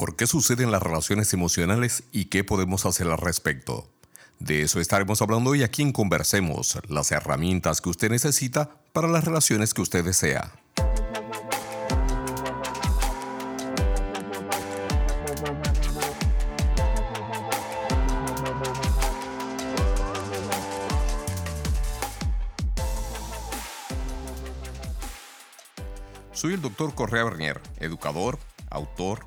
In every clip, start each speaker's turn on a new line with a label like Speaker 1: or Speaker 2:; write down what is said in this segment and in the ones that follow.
Speaker 1: ¿Por qué suceden las relaciones emocionales y qué podemos hacer al respecto? De eso estaremos hablando hoy aquí en Conversemos, las herramientas que usted necesita para las relaciones que usted desea. Soy el doctor Correa Bernier, educador, autor,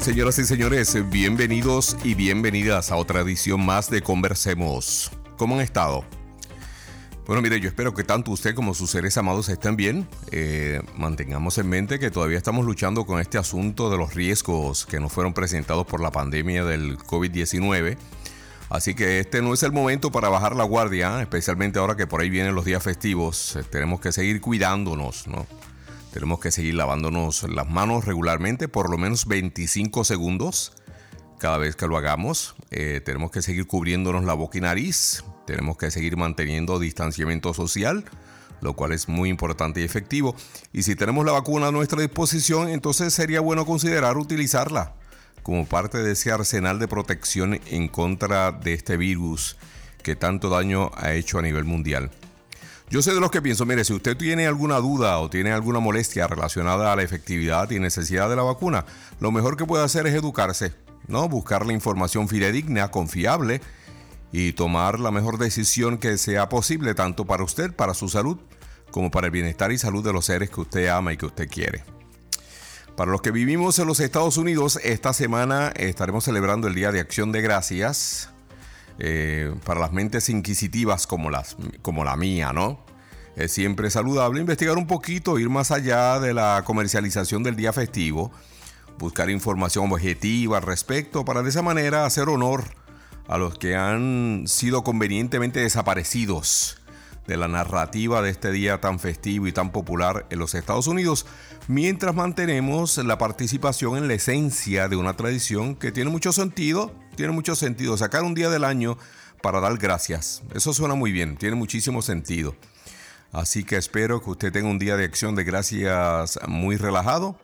Speaker 1: Tal señoras y señores? Bienvenidos y bienvenidas a otra edición más de Conversemos. ¿Cómo han estado? Bueno, mire, yo espero que tanto usted como sus seres amados estén bien. Eh, mantengamos en mente que todavía estamos luchando con este asunto de los riesgos que nos fueron presentados por la pandemia del COVID-19. Así que este no es el momento para bajar la guardia, especialmente ahora que por ahí vienen los días festivos. Tenemos que seguir cuidándonos, ¿no? Tenemos que seguir lavándonos las manos regularmente, por lo menos 25 segundos cada vez que lo hagamos. Eh, tenemos que seguir cubriéndonos la boca y nariz. Tenemos que seguir manteniendo distanciamiento social, lo cual es muy importante y efectivo. Y si tenemos la vacuna a nuestra disposición, entonces sería bueno considerar utilizarla como parte de ese arsenal de protección en contra de este virus que tanto daño ha hecho a nivel mundial. Yo sé de los que pienso, mire, si usted tiene alguna duda o tiene alguna molestia relacionada a la efectividad y necesidad de la vacuna, lo mejor que puede hacer es educarse, ¿no? Buscar la información fidedigna, confiable y tomar la mejor decisión que sea posible tanto para usted, para su salud, como para el bienestar y salud de los seres que usted ama y que usted quiere. Para los que vivimos en los Estados Unidos, esta semana estaremos celebrando el Día de Acción de Gracias, eh, para las mentes inquisitivas como, las, como la mía, ¿no? Es siempre saludable investigar un poquito, ir más allá de la comercialización del día festivo, buscar información objetiva al respecto para de esa manera hacer honor a los que han sido convenientemente desaparecidos de la narrativa de este día tan festivo y tan popular en los Estados Unidos, mientras mantenemos la participación en la esencia de una tradición que tiene mucho sentido, tiene mucho sentido sacar un día del año para dar gracias. Eso suena muy bien, tiene muchísimo sentido. Así que espero que usted tenga un día de acción de gracias muy relajado,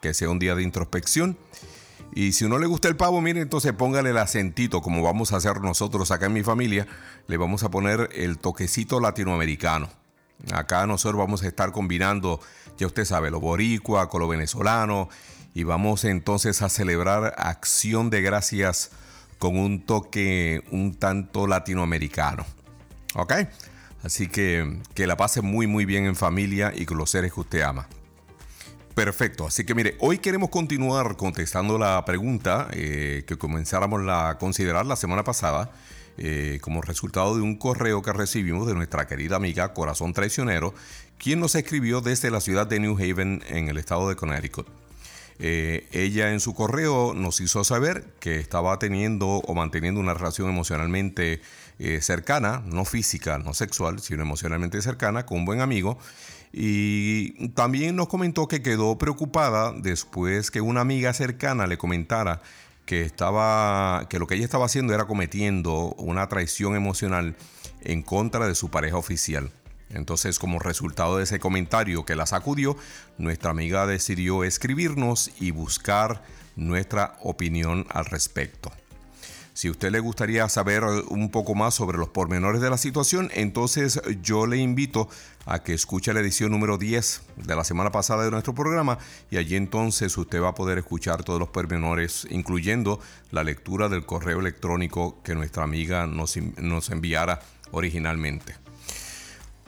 Speaker 1: que sea un día de introspección y si no le gusta el pavo, mire, entonces póngale el acentito, como vamos a hacer nosotros acá en mi familia. Le vamos a poner el toquecito latinoamericano. Acá nosotros vamos a estar combinando, ya usted sabe, lo boricua con lo venezolano. Y vamos entonces a celebrar acción de gracias con un toque un tanto latinoamericano. ¿Ok? Así que que la pase muy muy bien en familia y con los seres que usted ama. Perfecto, así que mire, hoy queremos continuar contestando la pregunta eh, que comenzáramos a considerar la semana pasada eh, como resultado de un correo que recibimos de nuestra querida amiga Corazón Traicionero, quien nos escribió desde la ciudad de New Haven en el estado de Connecticut. Eh, ella en su correo nos hizo saber que estaba teniendo o manteniendo una relación emocionalmente cercana, no física, no sexual, sino emocionalmente cercana, con un buen amigo y también nos comentó que quedó preocupada después que una amiga cercana le comentara que estaba que lo que ella estaba haciendo era cometiendo una traición emocional en contra de su pareja oficial. Entonces, como resultado de ese comentario que la sacudió, nuestra amiga decidió escribirnos y buscar nuestra opinión al respecto. Si usted le gustaría saber un poco más sobre los pormenores de la situación, entonces yo le invito a que escuche la edición número 10 de la semana pasada de nuestro programa y allí entonces usted va a poder escuchar todos los pormenores, incluyendo la lectura del correo electrónico que nuestra amiga nos, nos enviara originalmente.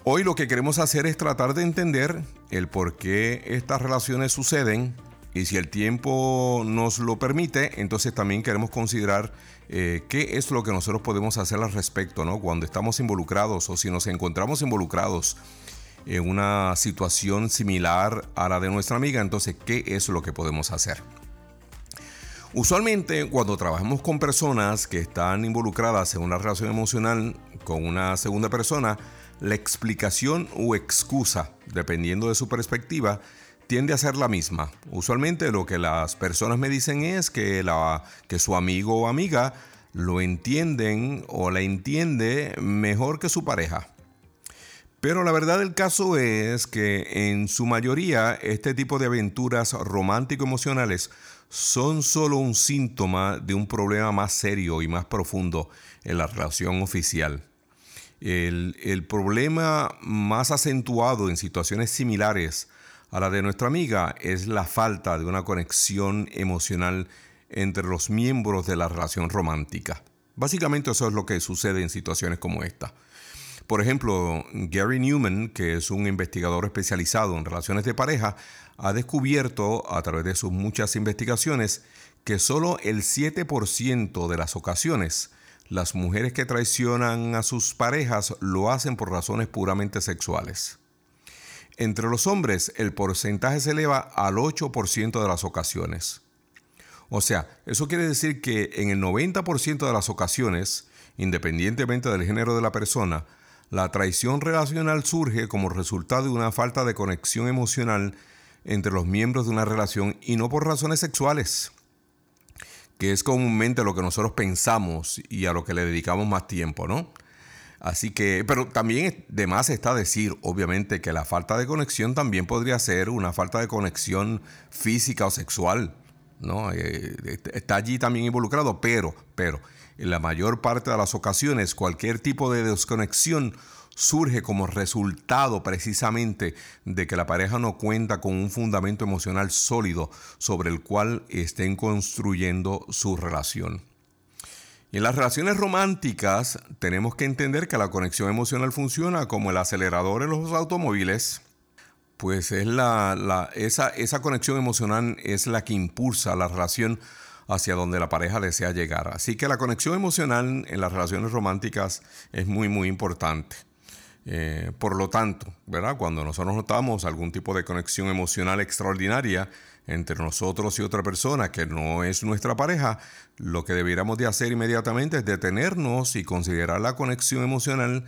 Speaker 1: Hoy lo que queremos hacer es tratar de entender el por qué estas relaciones suceden y si el tiempo nos lo permite, entonces también queremos considerar eh, qué es lo que nosotros podemos hacer al respecto, ¿no? Cuando estamos involucrados o si nos encontramos involucrados en una situación similar a la de nuestra amiga, entonces, ¿qué es lo que podemos hacer? Usualmente cuando trabajamos con personas que están involucradas en una relación emocional con una segunda persona, la explicación o excusa, dependiendo de su perspectiva, tiende a ser la misma. Usualmente lo que las personas me dicen es que, la, que su amigo o amiga lo entienden o la entiende mejor que su pareja. Pero la verdad del caso es que en su mayoría este tipo de aventuras romántico-emocionales son solo un síntoma de un problema más serio y más profundo en la relación oficial. El, el problema más acentuado en situaciones similares a la de nuestra amiga es la falta de una conexión emocional entre los miembros de la relación romántica. Básicamente eso es lo que sucede en situaciones como esta. Por ejemplo, Gary Newman, que es un investigador especializado en relaciones de pareja, ha descubierto a través de sus muchas investigaciones que solo el 7% de las ocasiones las mujeres que traicionan a sus parejas lo hacen por razones puramente sexuales. Entre los hombres el porcentaje se eleva al 8% de las ocasiones. O sea, eso quiere decir que en el 90% de las ocasiones, independientemente del género de la persona, la traición relacional surge como resultado de una falta de conexión emocional entre los miembros de una relación y no por razones sexuales, que es comúnmente lo que nosotros pensamos y a lo que le dedicamos más tiempo, ¿no? Así que, pero también de más está decir, obviamente, que la falta de conexión también podría ser una falta de conexión física o sexual, ¿no? Eh, está allí también involucrado, pero, pero, en la mayor parte de las ocasiones, cualquier tipo de desconexión surge como resultado precisamente de que la pareja no cuenta con un fundamento emocional sólido sobre el cual estén construyendo su relación en las relaciones románticas tenemos que entender que la conexión emocional funciona como el acelerador en los automóviles, pues es la, esa, esa conexión emocional es la que impulsa la relación hacia donde la pareja desea llegar. Así que la conexión emocional en las relaciones románticas es muy, muy importante. Eh, por lo tanto, ¿verdad? cuando nosotros notamos algún tipo de conexión emocional extraordinaria, entre nosotros y otra persona que no es nuestra pareja, lo que debiéramos de hacer inmediatamente es detenernos y considerar la conexión emocional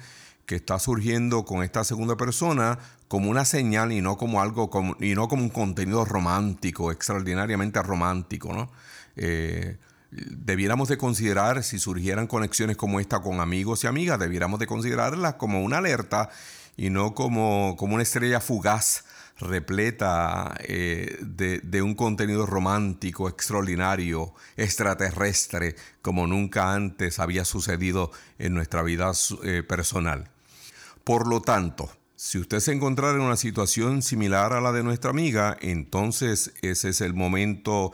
Speaker 1: que está surgiendo con esta segunda persona como una señal y no como algo y no como un contenido romántico, extraordinariamente romántico, ¿no? Eh, debiéramos de considerar si surgieran conexiones como esta con amigos y amigas, debiéramos de considerarlas como una alerta y no como, como una estrella fugaz repleta eh, de, un contenido romántico, extraordinario, extraterrestre, como nunca antes había sucedido en nuestra vida eh, personal. Por lo tanto, si usted se encontrara en una situación similar a la de nuestra amiga, entonces ese es el momento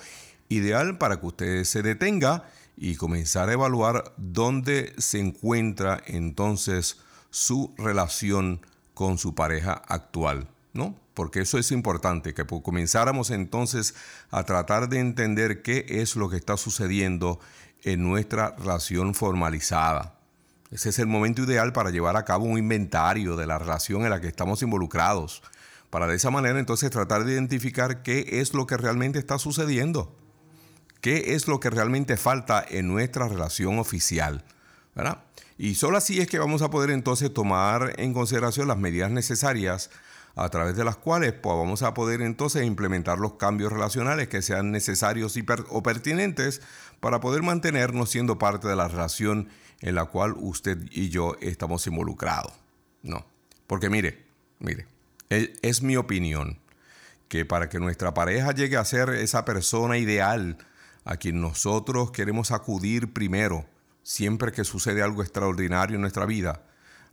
Speaker 1: ideal para que usted se detenga y comenzar a evaluar dónde se encuentra entonces su relación con su pareja actual, ¿no? Porque eso es importante, que comenzáramos entonces a tratar de entender qué es lo que está sucediendo en nuestra relación formalizada. Ese es el momento ideal para llevar a cabo un inventario de la relación en la que estamos involucrados, para de esa manera entonces tratar de identificar qué es lo que realmente está sucediendo, qué es lo que realmente falta en nuestra relación oficial. ¿verdad? Y solo así es que vamos a poder entonces tomar en consideración las medidas necesarias a través de las cuales pues, vamos a poder entonces implementar los cambios relacionales que sean necesarios y o pertinentes para poder mantenernos siendo parte de la relación en la cual usted y yo estamos involucrados. No, porque mire, mire, es mi opinión que para que nuestra pareja llegue a ser esa persona ideal a quien nosotros queremos acudir primero, siempre que sucede algo extraordinario en nuestra vida,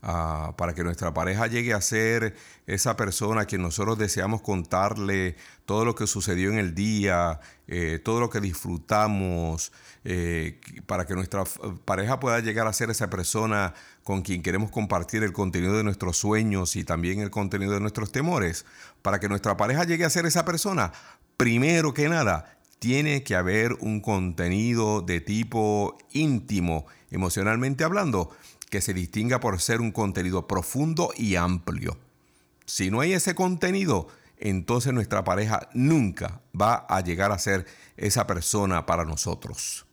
Speaker 1: Para que nuestra pareja llegue a ser esa persona a quien nosotros deseamos contarle todo lo que sucedió en el día, eh, todo lo que disfrutamos, eh, para que nuestra pareja pueda llegar a ser esa persona con quien queremos compartir el contenido de nuestros sueños y también el contenido de nuestros temores, para que nuestra pareja llegue a ser esa persona, primero que nada, tiene que haber un contenido de tipo íntimo, emocionalmente hablando, que se distinga por ser un contenido profundo y amplio. Si no hay ese contenido, entonces nuestra pareja nunca va a llegar a ser esa persona para nosotros.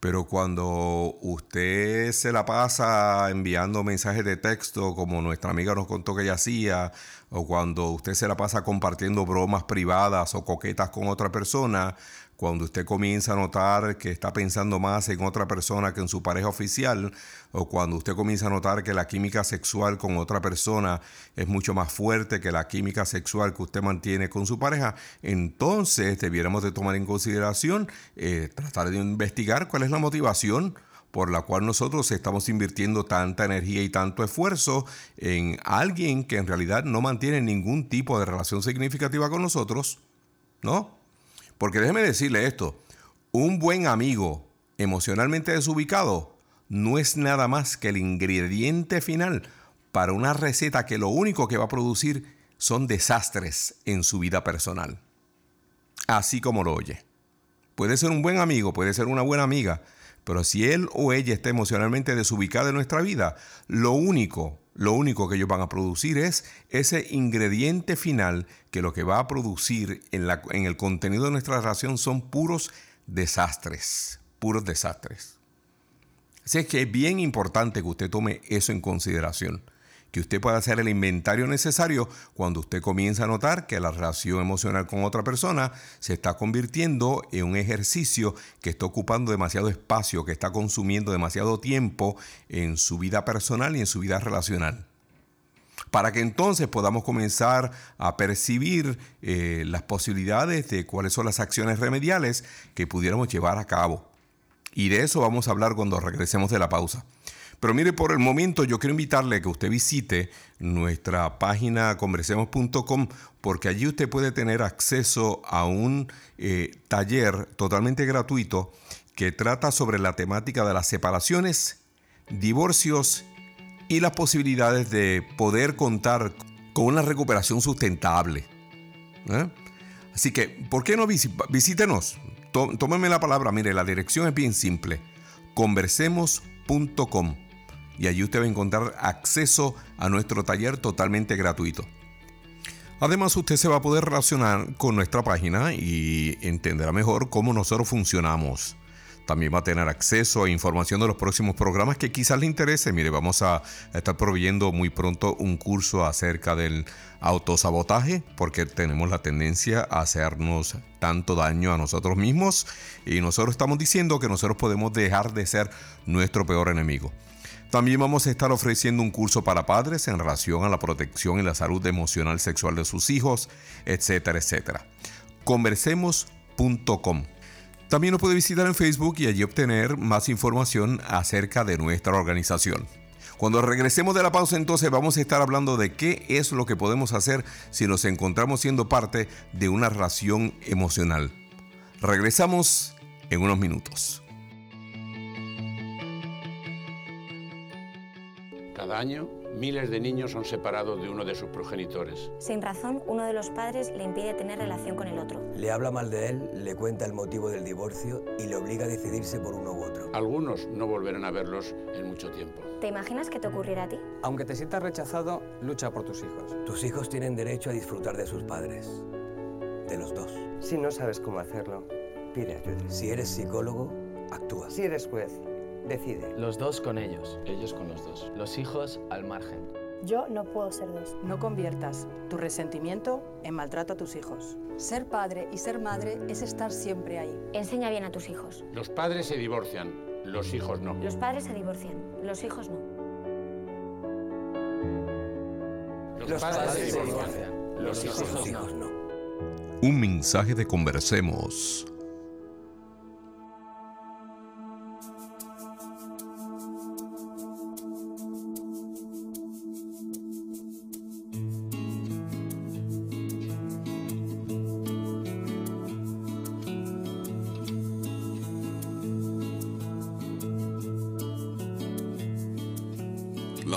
Speaker 1: Pero cuando usted se la pasa enviando mensajes de texto, como nuestra amiga nos contó que ella hacía, o cuando usted se la pasa compartiendo bromas privadas o coquetas con otra persona, cuando usted comienza a notar que está pensando más en otra persona que en su pareja oficial, o cuando usted comienza a notar que la química sexual con otra persona es mucho más fuerte que la química sexual que usted mantiene con su pareja, entonces debiéramos de tomar en consideración, eh, tratar de investigar cuál es la motivación por la cual nosotros estamos invirtiendo tanta energía y tanto esfuerzo en alguien que en realidad no mantiene ningún tipo de relación significativa con nosotros, ¿no? Porque déjeme decirle esto, un buen amigo emocionalmente desubicado no es nada más que el ingrediente final para una receta que lo único que va a producir son desastres en su vida personal. Así como lo oye. Puede ser un buen amigo, puede ser una buena amiga, pero si él o ella está emocionalmente desubicada en nuestra vida, lo único lo único que ellos van a producir es ese ingrediente final que lo que va a producir en, la, en el contenido de nuestra relación son puros desastres, puros desastres. Así es que es bien importante que usted tome eso en consideración que usted pueda hacer el inventario necesario cuando usted comienza a notar que la relación emocional con otra persona se está convirtiendo en un ejercicio que está ocupando demasiado espacio, que está consumiendo demasiado tiempo en su vida personal y en su vida relacional. Para que entonces podamos comenzar a percibir eh, las posibilidades de cuáles son las acciones remediales que pudiéramos llevar a cabo. Y de eso vamos a hablar cuando regresemos de la pausa. Pero mire, por el momento yo quiero invitarle a que usted visite nuestra página conversemos.com porque allí usted puede tener acceso a un eh, taller totalmente gratuito que trata sobre la temática de las separaciones, divorcios y las posibilidades de poder contar con una recuperación sustentable. ¿eh? Así que, ¿por qué no visítenos? Tómeme la palabra, mire, la dirección es bien simple. Conversemos.com y allí usted va a encontrar acceso a nuestro taller totalmente gratuito. Además, usted se va a poder relacionar con nuestra página y entenderá mejor cómo nosotros funcionamos. También va a tener acceso a información de los próximos programas que quizás le interese. Mire, vamos a estar proveyendo muy pronto un curso acerca del autosabotaje, porque tenemos la tendencia a hacernos tanto daño a nosotros mismos y nosotros estamos diciendo que nosotros podemos dejar de ser nuestro peor enemigo. También vamos a estar ofreciendo un curso para padres en relación a la protección y la salud emocional sexual de sus hijos, etcétera, etcétera. Conversemos.com. También nos puede visitar en Facebook y allí obtener más información acerca de nuestra organización. Cuando regresemos de la pausa entonces vamos a estar hablando de qué es lo que podemos hacer si nos encontramos siendo parte de una relación emocional. Regresamos en unos minutos.
Speaker 2: Cada año, miles de niños son separados de uno de sus progenitores.
Speaker 3: Sin razón, uno de los padres le impide tener relación con el otro.
Speaker 4: Le habla mal de él, le cuenta el motivo del divorcio y le obliga a decidirse por uno u otro.
Speaker 2: Algunos no volverán a verlos en mucho tiempo.
Speaker 3: ¿Te imaginas que te ocurriera a ti?
Speaker 5: Aunque te sientas rechazado, lucha por tus hijos.
Speaker 4: Tus hijos tienen derecho a disfrutar de sus padres. De los dos.
Speaker 6: Si no sabes cómo hacerlo, pide ayuda.
Speaker 4: Si eres psicólogo, actúa.
Speaker 6: Si eres juez, decide.
Speaker 7: Los dos con ellos. Ellos con los dos. Los hijos al margen.
Speaker 8: Yo no puedo ser dos.
Speaker 9: No conviertas tu resentimiento en maltrato a tus hijos.
Speaker 10: Ser padre y ser madre es estar siempre ahí.
Speaker 3: Enseña bien a tus hijos.
Speaker 2: Los padres se divorcian, los hijos no.
Speaker 3: Los padres se divorcian, los hijos no.
Speaker 2: Los, padres, se divorcian, los hijos,
Speaker 1: no. Un mensaje de Conversemos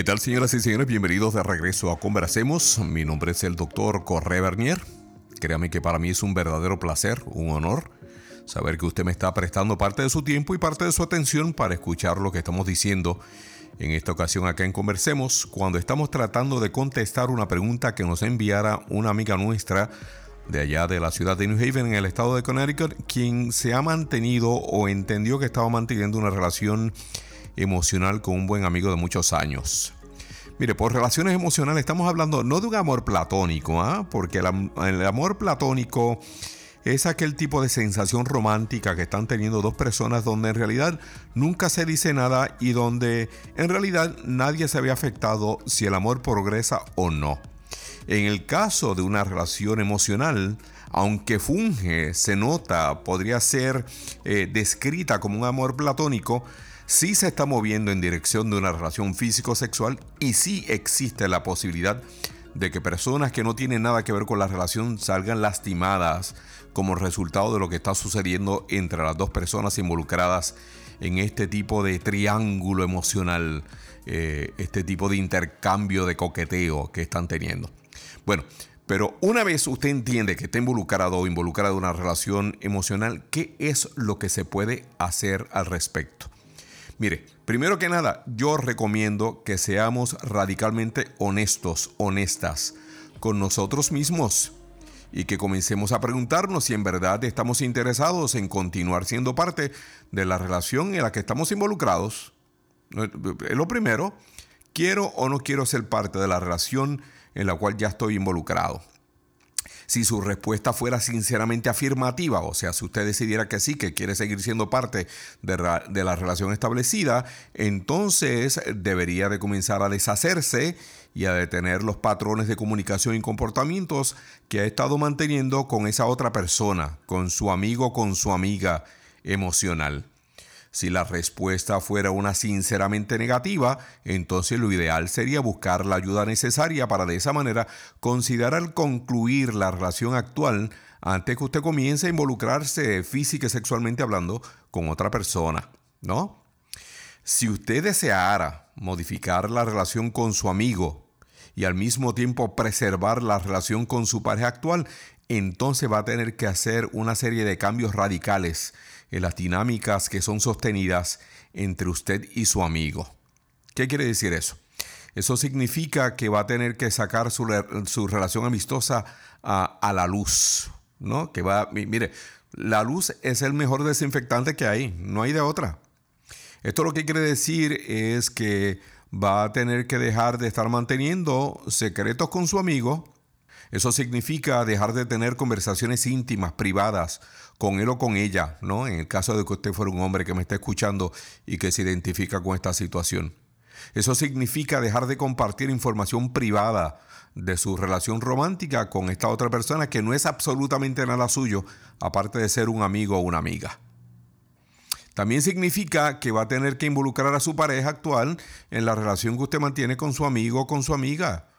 Speaker 1: ¿Qué tal, señoras y señores? Bienvenidos de regreso a Conversemos. Mi nombre es el doctor Corre Bernier. Créame que para mí es un verdadero placer, un honor, saber que usted me está prestando parte de su tiempo y parte de su atención para escuchar lo que estamos diciendo en esta ocasión acá en Conversemos, cuando estamos tratando de contestar una pregunta que nos enviara una amiga nuestra de allá de la ciudad de New Haven, en el estado de Connecticut, quien se ha mantenido o entendió que estaba manteniendo una relación emocional con un buen amigo de muchos años. Mire, por relaciones emocionales estamos hablando no de un amor platónico, ¿ah? porque el, amor platónico es aquel tipo de sensación romántica que están teniendo dos personas donde en realidad nunca se dice nada y donde en realidad nadie se ve afectado si el amor progresa o no. En el caso de una relación emocional, aunque funge, se nota, podría ser eh, descrita como un amor platónico, sí se está moviendo en dirección de una relación físico-sexual y sí existe la posibilidad de que personas que no tienen nada que ver con la relación salgan lastimadas como resultado de lo que está sucediendo entre las dos personas involucradas en este tipo de triángulo emocional, eh, este tipo de intercambio de coqueteo que están teniendo. Bueno, pero una vez usted entiende que está involucrado o involucrado en una relación emocional, ¿qué es lo que se puede hacer al respecto? Mire, primero que nada, yo recomiendo que seamos radicalmente honestos, honestas con nosotros mismos y que comencemos a preguntarnos si en verdad estamos interesados en continuar siendo parte de la relación en la que estamos involucrados. Lo primero, quiero o no quiero ser parte de la relación en la cual ya estoy involucrado. Si su respuesta fuera sinceramente afirmativa, o sea, si usted decidiera que sí, que quiere seguir siendo parte de, la relación establecida, entonces debería de comenzar a deshacerse y a detener los patrones de comunicación y comportamientos que ha estado manteniendo con esa otra persona, con su amigo, con su amiga emocional. Si la respuesta fuera una sinceramente negativa, entonces lo ideal sería buscar la ayuda necesaria para de esa manera considerar concluir la relación actual antes que usted comience a involucrarse física y sexualmente hablando con otra persona, ¿no? Si usted deseara modificar la relación con su amigo y al mismo tiempo preservar la relación con su pareja actual, entonces va a tener que hacer una serie de cambios radicales en las dinámicas que son sostenidas entre usted y su amigo. ¿Qué quiere decir eso? Eso significa que va a tener que sacar su, su relación amistosa a, a, la luz, ¿no? Que va, mire, la luz es el mejor desinfectante que hay, no hay de otra. Esto lo que quiere decir es que va a tener que dejar de estar manteniendo secretos con su amigo. Eso significa dejar de tener conversaciones íntimas, privadas, con él o con ella, ¿no? En el caso de que usted fuera un hombre que me esté escuchando y que se identifica con esta situación. Eso significa dejar de compartir información privada de su relación romántica con esta otra persona que no es absolutamente nada suyo, aparte de ser un amigo o una amiga. También significa que va a tener que involucrar a su pareja actual en la relación que usted mantiene con su amigo o con su amiga.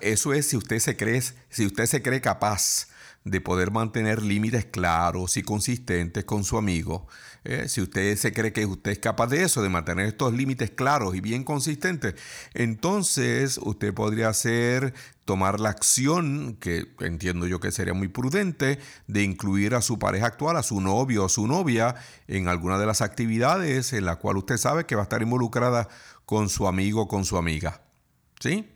Speaker 1: Eso es si usted se cree, si usted se cree capaz de poder mantener límites claros y consistentes con su amigo. Eh, si usted se cree que usted es capaz de eso, de mantener estos límites claros y bien consistentes, entonces usted podría hacer, tomar la acción, que entiendo yo que sería muy prudente, de incluir a su pareja actual, a su novio o su novia, en alguna de las actividades en la cual usted sabe que va a estar involucrada con su amigo o con su amiga. ¿Sí?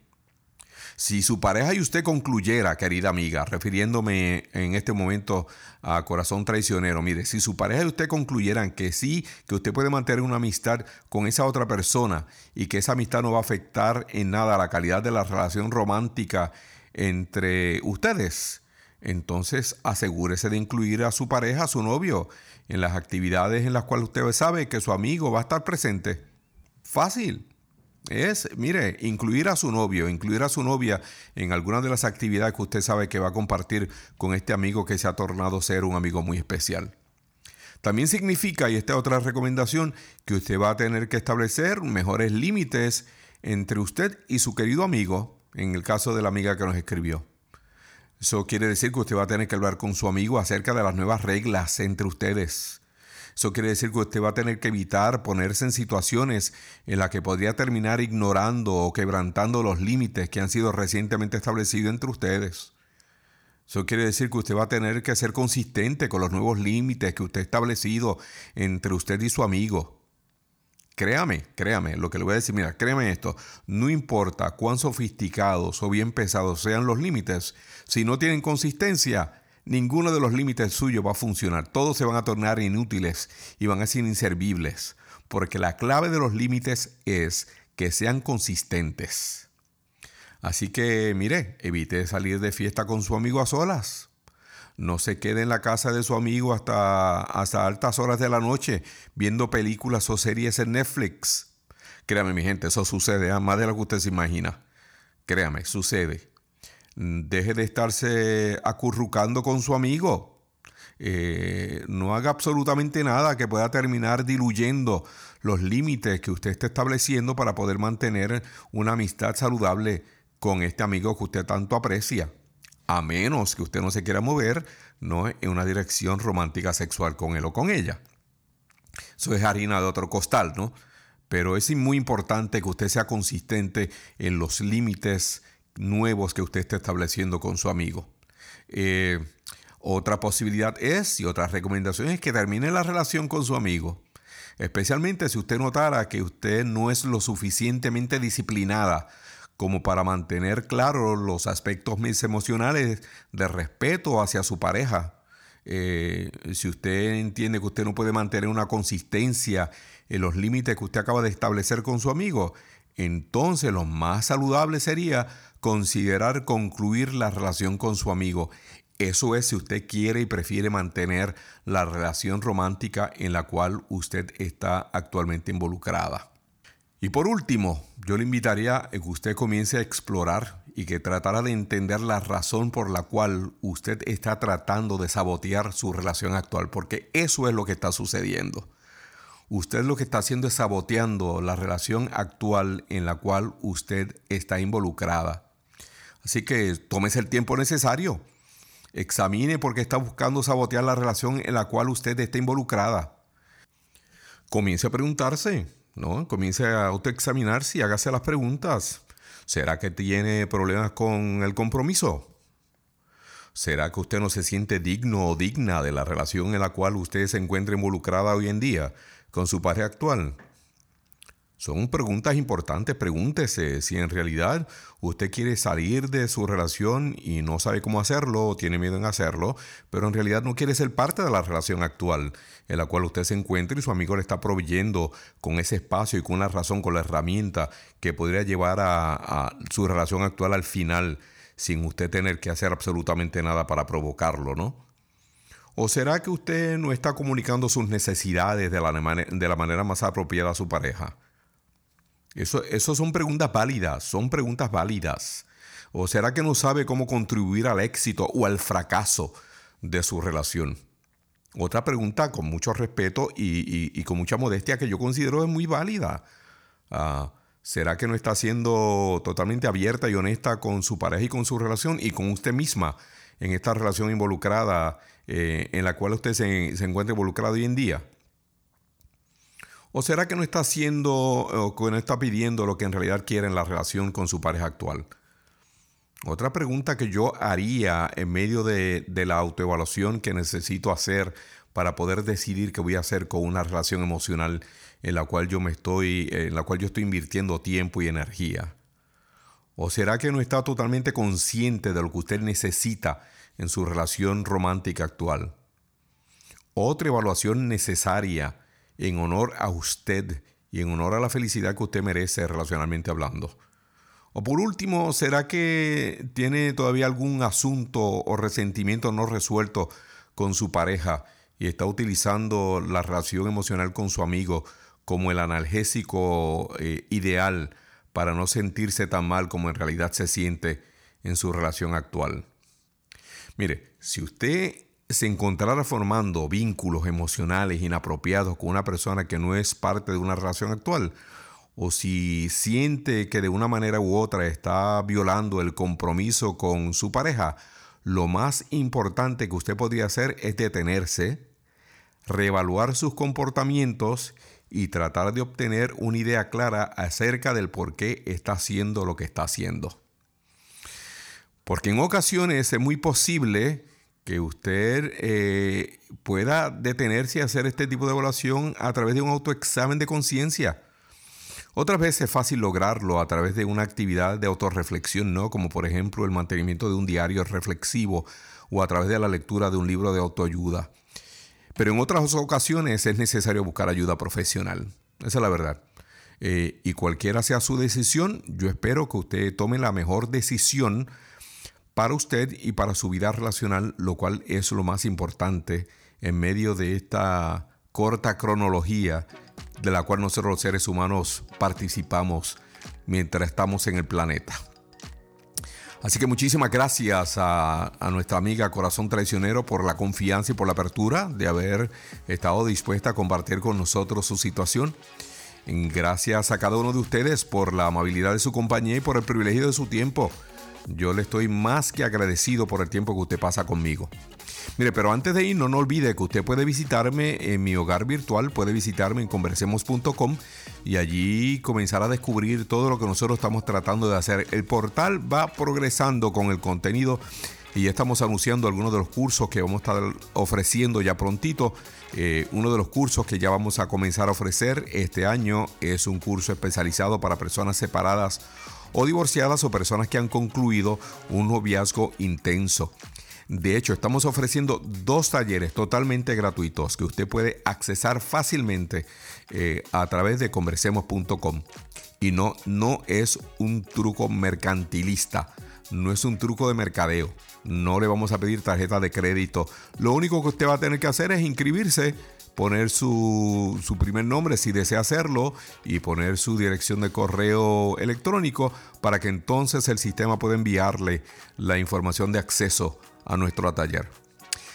Speaker 1: Si su pareja y usted concluyera, querida amiga, refiriéndome en este momento a corazón traicionero, mire, si su pareja y usted concluyeran que sí, que usted puede mantener una amistad con esa otra persona y que esa amistad no va a afectar en nada la calidad de la relación romántica entre ustedes, entonces asegúrese de incluir a su pareja, a su novio, en las actividades en las cuales usted sabe que su amigo va a estar presente. Fácil. Es, mire, incluir a su novio, incluir a su novia en alguna de las actividades que usted sabe que va a compartir con este amigo que se ha tornado ser un amigo muy especial. También significa, y esta es otra recomendación, que usted va a tener que establecer mejores límites entre usted y su querido amigo, en el caso de la amiga que nos escribió. Eso quiere decir que usted va a tener que hablar con su amigo acerca de las nuevas reglas entre ustedes. Eso quiere decir que usted va a tener que evitar ponerse en situaciones en las que podría terminar ignorando o quebrantando los límites que han sido recientemente establecidos entre ustedes. Eso quiere decir que usted va a tener que ser consistente con los nuevos límites que usted ha establecido entre usted y su amigo. Créame, créame, lo que le voy a decir, mira, créame esto, no importa cuán sofisticados o bien pesados sean los límites, si no tienen consistencia, ninguno de los límites suyos va a funcionar, todos se van a tornar inútiles y van a ser inservibles, porque la clave de los límites es que sean consistentes. Así que, mire, evite salir de fiesta con su amigo a solas no se quede en la casa de su amigo hasta, hasta altas horas de la noche viendo películas o series en Netflix. Créame, mi gente, eso sucede, ¿eh? más de lo que usted se imagina. Créame, sucede. Deje de estarse acurrucando con su amigo. Eh, no haga absolutamente nada que pueda terminar diluyendo los límites que usted está estableciendo para poder mantener una amistad saludable con este amigo que usted tanto aprecia a menos que usted no se quiera mover ¿no? en una dirección romántica sexual con él o con ella. Eso es harina de otro costal, ¿no? Pero es muy importante que usted sea consistente en los límites nuevos que usted está estableciendo con su amigo. Eh, otra posibilidad es, y otra recomendación es que termine la relación con su amigo. Especialmente si usted notara que usted no es lo suficientemente disciplinada como para mantener claros los aspectos emocionales de respeto hacia su pareja. Eh, si usted entiende que usted no puede mantener una consistencia en los límites que usted acaba de establecer con su amigo, entonces lo más saludable sería considerar concluir la relación con su amigo. Eso es si usted quiere y prefiere mantener la relación romántica en la cual usted está actualmente involucrada. Y por último, yo le invitaría a que usted comience a explorar y que tratara de entender la razón por la cual usted está tratando de sabotear su relación actual, porque eso es lo que está sucediendo. Usted lo que está haciendo es saboteando la relación actual en la cual usted está involucrada. Así que tómese el tiempo necesario. Examine por qué está buscando sabotear la relación en la cual usted está involucrada. Comience a preguntarse, ¿no? Comience a autoexaminarse y hágase las preguntas. ¿Será que tiene problemas con el compromiso? ¿Será que usted no se siente digno o digna de la relación en la cual usted se encuentra involucrada hoy en día con su pareja actual? Son preguntas importantes. Pregúntese si en realidad usted quiere salir de su relación y no sabe cómo hacerlo o tiene miedo en hacerlo, pero en realidad no quiere ser parte de la relación actual en la cual usted se encuentra y su amigo le está proveyendo con ese espacio y con la razón, con la herramienta que podría llevar a, su relación actual al final sin usted tener que hacer absolutamente nada para provocarlo, ¿no? ¿O será que usted no está comunicando sus necesidades de la manera más apropiada a su pareja? Eso, son preguntas válidas, son preguntas válidas. ¿O será que no sabe cómo contribuir al éxito o al fracaso de su relación? Otra pregunta con mucho respeto y, con mucha modestia que yo considero es muy válida. Ah, ¿Será que no está siendo totalmente abierta y honesta con su pareja y con su relación y con usted misma en esta relación involucrada eh, en la cual usted se, se encuentra involucrado hoy en día? ¿O será que no está haciendo o que no está pidiendo lo que en realidad quiere en la relación con su pareja actual? Otra pregunta que yo haría en medio de, la autoevaluación que necesito hacer para poder decidir qué voy a hacer con una relación emocional en la cual yo me estoy, en la cual yo estoy invirtiendo tiempo y energía. ¿O será que no está totalmente consciente de lo que usted necesita en su relación romántica actual? Otra evaluación necesaria en honor a usted y en honor a la felicidad que usted merece relacionalmente hablando. O por último, ¿será que tiene todavía algún asunto o resentimiento no resuelto con su pareja y está utilizando la relación emocional con su amigo como el analgésico eh, ideal para no sentirse tan mal como en realidad se siente en su relación actual? Mire, si usted se encontrara formando vínculos emocionales inapropiados con una persona que no es parte de una relación actual, o si siente que de una manera u otra está violando el compromiso con su pareja, lo más importante que usted podría hacer es detenerse, reevaluar sus comportamientos y tratar de obtener una idea clara acerca del por qué está haciendo lo que está haciendo. Porque en ocasiones es muy posible que usted eh, pueda detenerse y hacer este tipo de evaluación a través de un autoexamen de conciencia. Otras veces es fácil lograrlo a través de una actividad de autorreflexión, ¿no? Como por ejemplo el mantenimiento de un diario reflexivo o a través de la lectura de un libro de autoayuda. Pero en otras ocasiones es necesario buscar ayuda profesional. Esa es la verdad. Eh, y cualquiera sea su decisión, yo espero que usted tome la mejor decisión para usted y para su vida relacional, lo cual es lo más importante en medio de esta corta cronología de la cual nosotros los seres humanos participamos mientras estamos en el planeta. Así que muchísimas gracias a, nuestra amiga Corazón Traicionero por la confianza y por la apertura de haber estado dispuesta a compartir con nosotros su situación. Gracias a cada uno de ustedes por la amabilidad de su compañía y por el privilegio de su tiempo yo le estoy más que agradecido por el tiempo que usted pasa conmigo. Mire, pero antes de ir, no, no olvide que usted puede visitarme en mi hogar virtual, puede visitarme en conversemos.com y allí comenzar a descubrir todo lo que nosotros estamos tratando de hacer. El portal va progresando con el contenido y estamos anunciando algunos de los cursos que vamos a estar ofreciendo ya prontito. Eh, uno de los cursos que ya vamos a comenzar a ofrecer este año es un curso especializado para personas separadas o divorciadas o personas que han concluido un noviazgo intenso. De hecho, estamos ofreciendo dos talleres totalmente gratuitos que usted puede accesar fácilmente eh, a través de conversemos.com. Y no, no es un truco mercantilista, no es un truco de mercadeo. No le vamos a pedir tarjeta de crédito. Lo único que usted va a tener que hacer es inscribirse poner su, primer nombre si desea hacerlo y poner su dirección de correo electrónico para que entonces el sistema pueda enviarle la información de acceso a nuestro taller.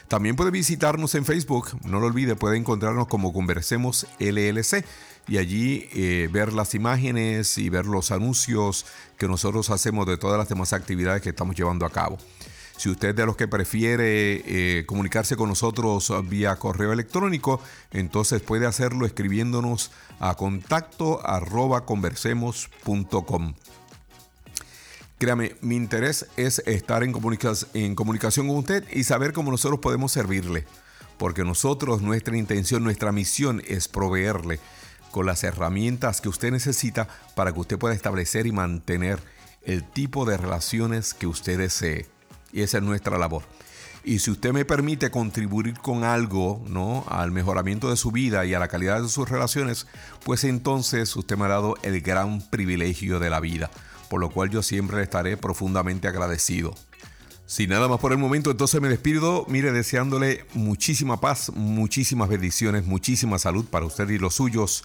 Speaker 1: También puede visitarnos en Facebook, no lo olvide, puede encontrarnos como Conversemos LLC y allí eh, ver las imágenes y ver los anuncios que nosotros hacemos de todas las demás actividades que estamos llevando a cabo. Si usted es de los que prefiere eh, comunicarse con nosotros vía correo electrónico, entonces puede hacerlo escribiéndonos a contacto conversemos.com. Créame, mi interés es estar en, en comunicación con usted y saber cómo nosotros podemos servirle. Porque nosotros, nuestra intención, nuestra misión es proveerle con las herramientas que usted necesita para que usted pueda establecer y mantener el tipo de relaciones que usted desee y esa es nuestra labor. Y si usted me permite contribuir con algo, ¿no? Al mejoramiento de su vida y a la calidad de sus relaciones, pues entonces usted me ha dado el gran privilegio de la vida, por lo cual yo siempre estaré profundamente agradecido. Sin nada más por el momento, entonces me despido, mire, deseándole muchísima paz, muchísimas bendiciones, muchísima salud para usted y los suyos.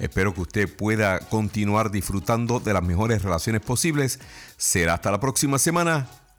Speaker 1: Espero que usted pueda continuar disfrutando de las mejores relaciones posibles. Será hasta la próxima semana.